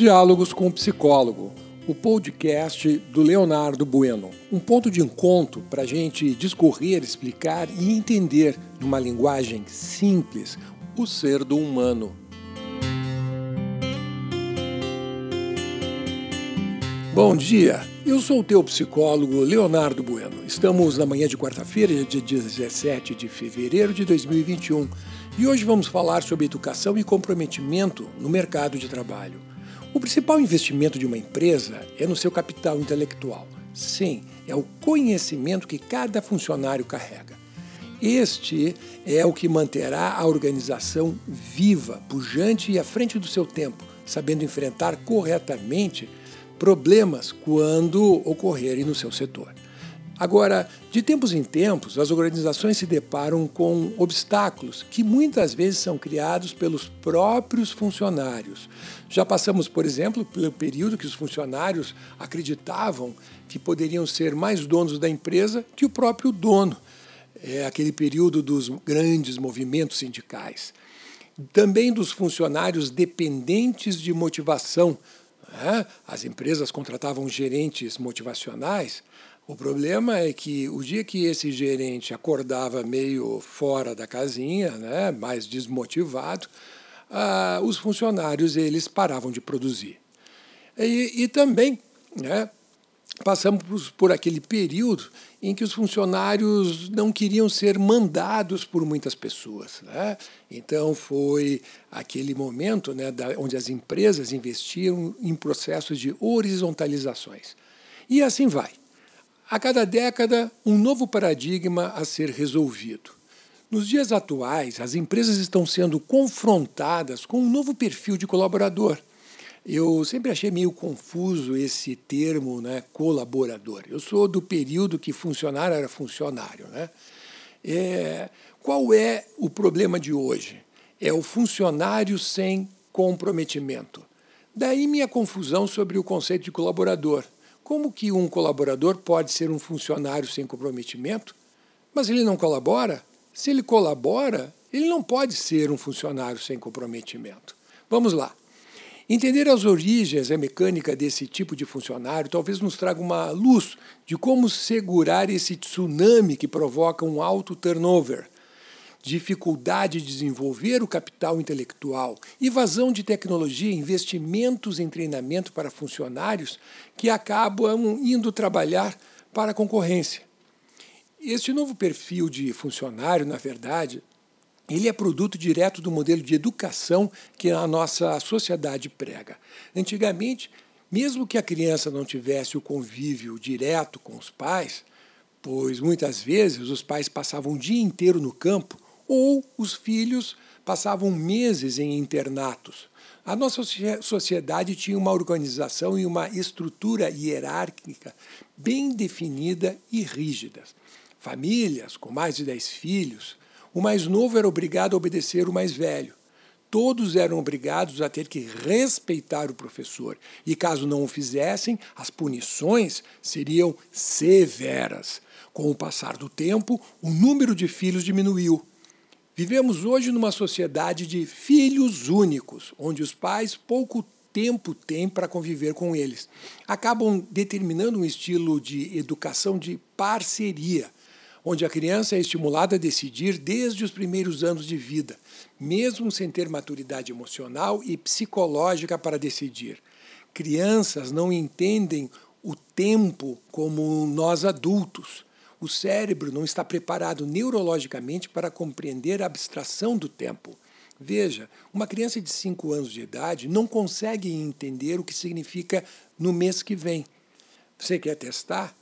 Diálogos com o Psicólogo, o podcast do Leonardo Bueno. Um ponto de encontro para a gente discorrer, explicar e entender, numa linguagem simples, o ser do humano. Bom dia, eu sou o teu psicólogo Leonardo Bueno. Estamos na manhã de quarta-feira, dia 17 de fevereiro de 2021, e hoje vamos falar sobre educação e comprometimento no mercado de trabalho. O principal investimento de uma empresa é no seu capital intelectual. Sim, é o conhecimento que cada funcionário carrega. Este é o que manterá a organização viva, pujante e à frente do seu tempo, sabendo enfrentar corretamente problemas quando ocorrerem no seu setor. Agora, de tempos em tempos, as organizações se deparam com obstáculos que muitas vezes são criados pelos próprios funcionários. Já passamos, por exemplo, pelo período que os funcionários acreditavam que poderiam ser mais donos da empresa que o próprio dono. É aquele período dos grandes movimentos sindicais. Também dos funcionários dependentes de motivação. Né? As empresas contratavam gerentes motivacionais o problema é que o dia que esse gerente acordava meio fora da casinha, né, mais desmotivado, ah, os funcionários eles paravam de produzir. E, e também né, passamos por, aquele período em que os funcionários não queriam ser mandados por muitas pessoas. Né? Então foi aquele momento né, da, onde as empresas investiam em processos de horizontalizações. E assim vai. A cada década, um novo paradigma a ser resolvido. Nos dias atuais, as empresas estão sendo confrontadas com um novo perfil de colaborador. Eu sempre achei meio confuso esse termo, né, colaborador. Eu sou do período que funcionário era funcionário. Né? É, qual é o problema de hoje? É o funcionário sem comprometimento. Daí minha confusão sobre o conceito de colaborador. Como que um colaborador pode ser um funcionário sem comprometimento? Mas ele não colabora? Se ele colabora, ele não pode ser um funcionário sem comprometimento. Vamos lá. Entender as origens e a mecânica desse tipo de funcionário talvez nos traga uma luz de como segurar esse tsunami que provoca um alto turnover dificuldade de desenvolver o capital intelectual, evasão de tecnologia, investimentos em treinamento para funcionários que acabam indo trabalhar para a concorrência. Este novo perfil de funcionário, na verdade, ele é produto direto do modelo de educação que a nossa sociedade prega. Antigamente, mesmo que a criança não tivesse o convívio direto com os pais, pois muitas vezes os pais passavam o dia inteiro no campo ou os filhos passavam meses em internatos. A nossa sociedade tinha uma organização e uma estrutura hierárquica bem definida e rígida. Famílias com mais de dez filhos, o mais novo era obrigado a obedecer o mais velho. Todos eram obrigados a ter que respeitar o professor, e caso não o fizessem, as punições seriam severas. Com o passar do tempo, o número de filhos diminuiu, Vivemos hoje numa sociedade de filhos únicos, onde os pais pouco tempo têm para conviver com eles. Acabam determinando um estilo de educação de parceria, onde a criança é estimulada a decidir desde os primeiros anos de vida, mesmo sem ter maturidade emocional e psicológica para decidir. Crianças não entendem o tempo como nós adultos o cérebro não está preparado neurologicamente para compreender a abstração do tempo. Veja, uma criança de 5 anos de idade não consegue entender o que significa no mês que vem. Você quer testar?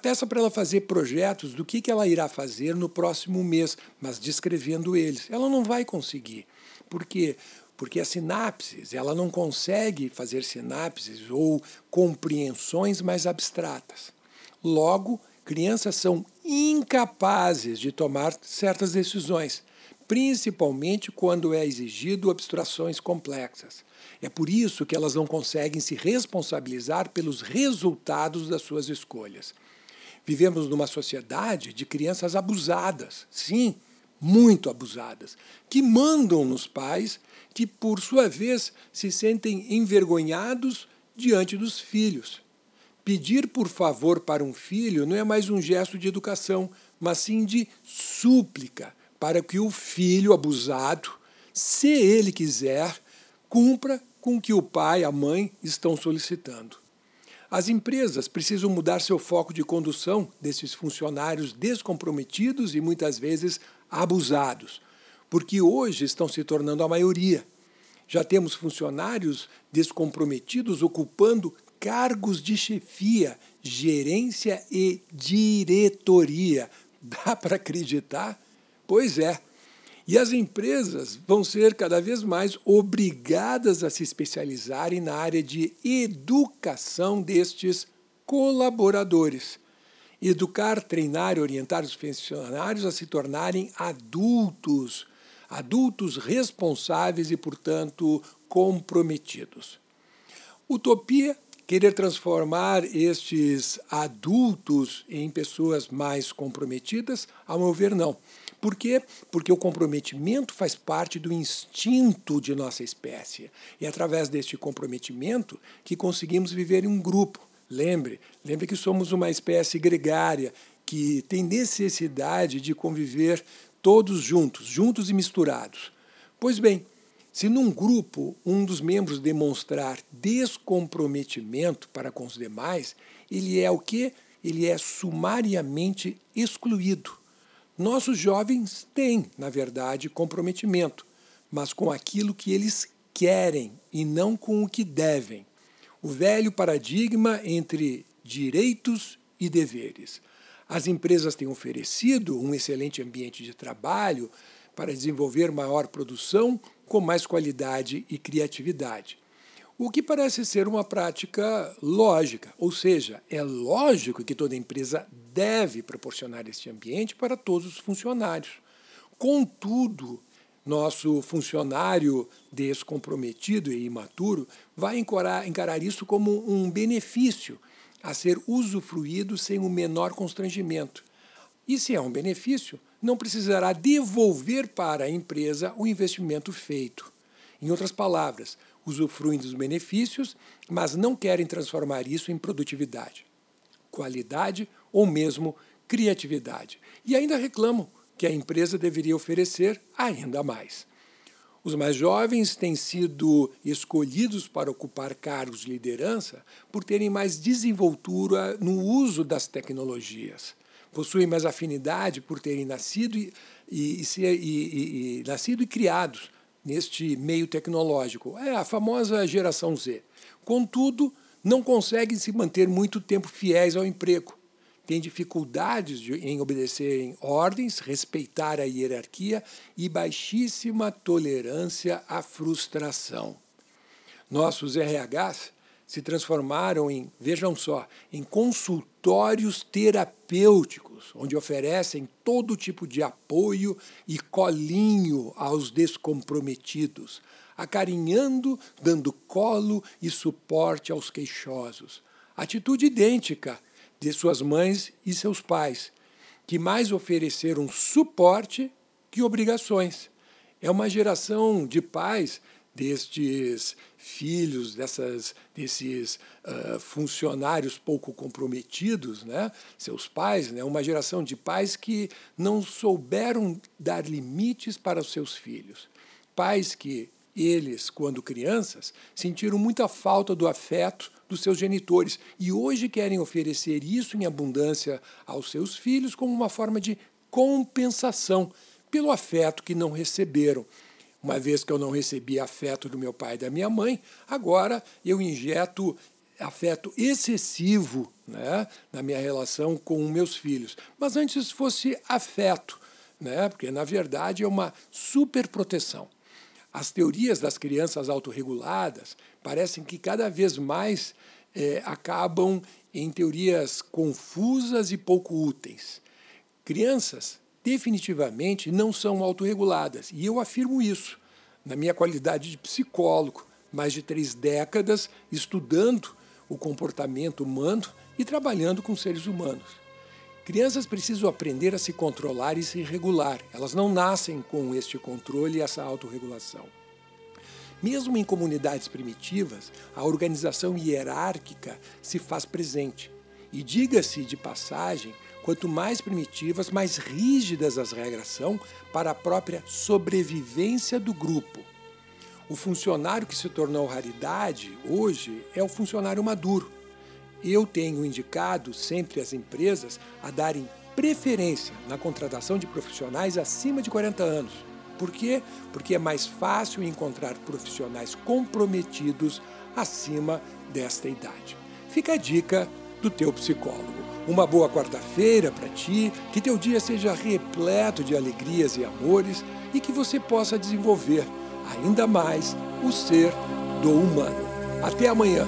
Peça para ela fazer projetos do que ela irá fazer no próximo mês, mas descrevendo eles. Ela não vai conseguir. Por quê? Porque as sinapses, ela não consegue fazer sinapses ou compreensões mais abstratas. Logo, crianças são incapazes de tomar certas decisões, principalmente quando é exigido abstrações complexas. É por isso que elas não conseguem se responsabilizar pelos resultados das suas escolhas. Vivemos numa sociedade de crianças abusadas, sim, muito abusadas, que mandam nos pais, que por sua vez se sentem envergonhados diante dos filhos. Pedir por favor para um filho não é mais um gesto de educação, mas sim de súplica, para que o filho abusado, se ele quiser, cumpra com o que o pai e a mãe estão solicitando. As empresas precisam mudar seu foco de condução desses funcionários descomprometidos e muitas vezes abusados, porque hoje estão se tornando a maioria. Já temos funcionários descomprometidos ocupando cargos de chefia, gerência e diretoria. Dá para acreditar? Pois é. E as empresas vão ser cada vez mais obrigadas a se especializarem na área de educação destes colaboradores. Educar, treinar e orientar os funcionários a se tornarem adultos, adultos responsáveis e, portanto, comprometidos. Utopia querer transformar estes adultos em pessoas mais comprometidas? A meu ver, não. Por quê? Porque o comprometimento faz parte do instinto de nossa espécie. E é através deste comprometimento que conseguimos viver em um grupo. Lembre, lembre que somos uma espécie gregária que tem necessidade de conviver todos juntos, juntos e misturados. Pois bem, se num grupo um dos membros demonstrar descomprometimento para com os demais, ele é o que? Ele é sumariamente excluído. Nossos jovens têm, na verdade, comprometimento, mas com aquilo que eles querem e não com o que devem. O velho paradigma entre direitos e deveres. As empresas têm oferecido um excelente ambiente de trabalho para desenvolver maior produção com mais qualidade e criatividade. O que parece ser uma prática lógica, ou seja, é lógico que toda empresa deve proporcionar este ambiente para todos os funcionários. Contudo, nosso funcionário descomprometido e imaturo vai encarar, encarar isso como um benefício a ser usufruído sem o menor constrangimento. E se é um benefício, não precisará devolver para a empresa o investimento feito. Em outras palavras, usufruem dos benefícios, mas não querem transformar isso em produtividade, qualidade ou mesmo criatividade. E ainda reclamam que a empresa deveria oferecer ainda mais. Os mais jovens têm sido escolhidos para ocupar cargos de liderança por terem mais desenvoltura no uso das tecnologias possuem mais afinidade por terem nascido e, e, e, e, nascido e criados neste meio tecnológico. É a famosa geração Z. Contudo, não conseguem se manter muito tempo fiéis ao emprego. Têm dificuldades de, em obedecerem ordens, respeitar a hierarquia e baixíssima tolerância à frustração. Nossos RHs se transformaram em, vejam só, em consultórios terapêuticos, onde oferecem todo tipo de apoio e colinho aos descomprometidos, acarinhando, dando colo e suporte aos queixosos. Atitude idêntica de suas mães e seus pais, que mais ofereceram suporte que obrigações. É uma geração de pais destes filhos, dessas, desses uh, funcionários pouco comprometidos, né? seus pais, né? uma geração de pais que não souberam dar limites para os seus filhos. Pais que eles, quando crianças, sentiram muita falta do afeto dos seus genitores e hoje querem oferecer isso em abundância aos seus filhos como uma forma de compensação pelo afeto que não receberam uma vez que eu não recebi afeto do meu pai e da minha mãe, agora eu injeto afeto excessivo né, na minha relação com meus filhos. Mas antes fosse afeto, né, porque na verdade é uma superproteção. As teorias das crianças autorreguladas parecem que cada vez mais é, acabam em teorias confusas e pouco úteis. Crianças definitivamente não são autorreguladas. E eu afirmo isso na minha qualidade de psicólogo, mais de três décadas estudando o comportamento humano e trabalhando com seres humanos. Crianças precisam aprender a se controlar e se regular. Elas não nascem com este controle e essa autorregulação. Mesmo em comunidades primitivas, a organização hierárquica se faz presente. E diga-se de passagem, quanto mais primitivas, mais rígidas as regras são para a própria sobrevivência do grupo. O funcionário que se tornou raridade hoje é o funcionário maduro. Eu tenho indicado sempre as empresas a darem preferência na contratação de profissionais acima de 40 anos. Por quê? Porque é mais fácil encontrar profissionais comprometidos acima desta idade. Fica a dica do teu psicólogo. Uma boa quarta-feira para ti, que teu dia seja repleto de alegrias e amores e que você possa desenvolver ainda mais o ser do humano. Até amanhã.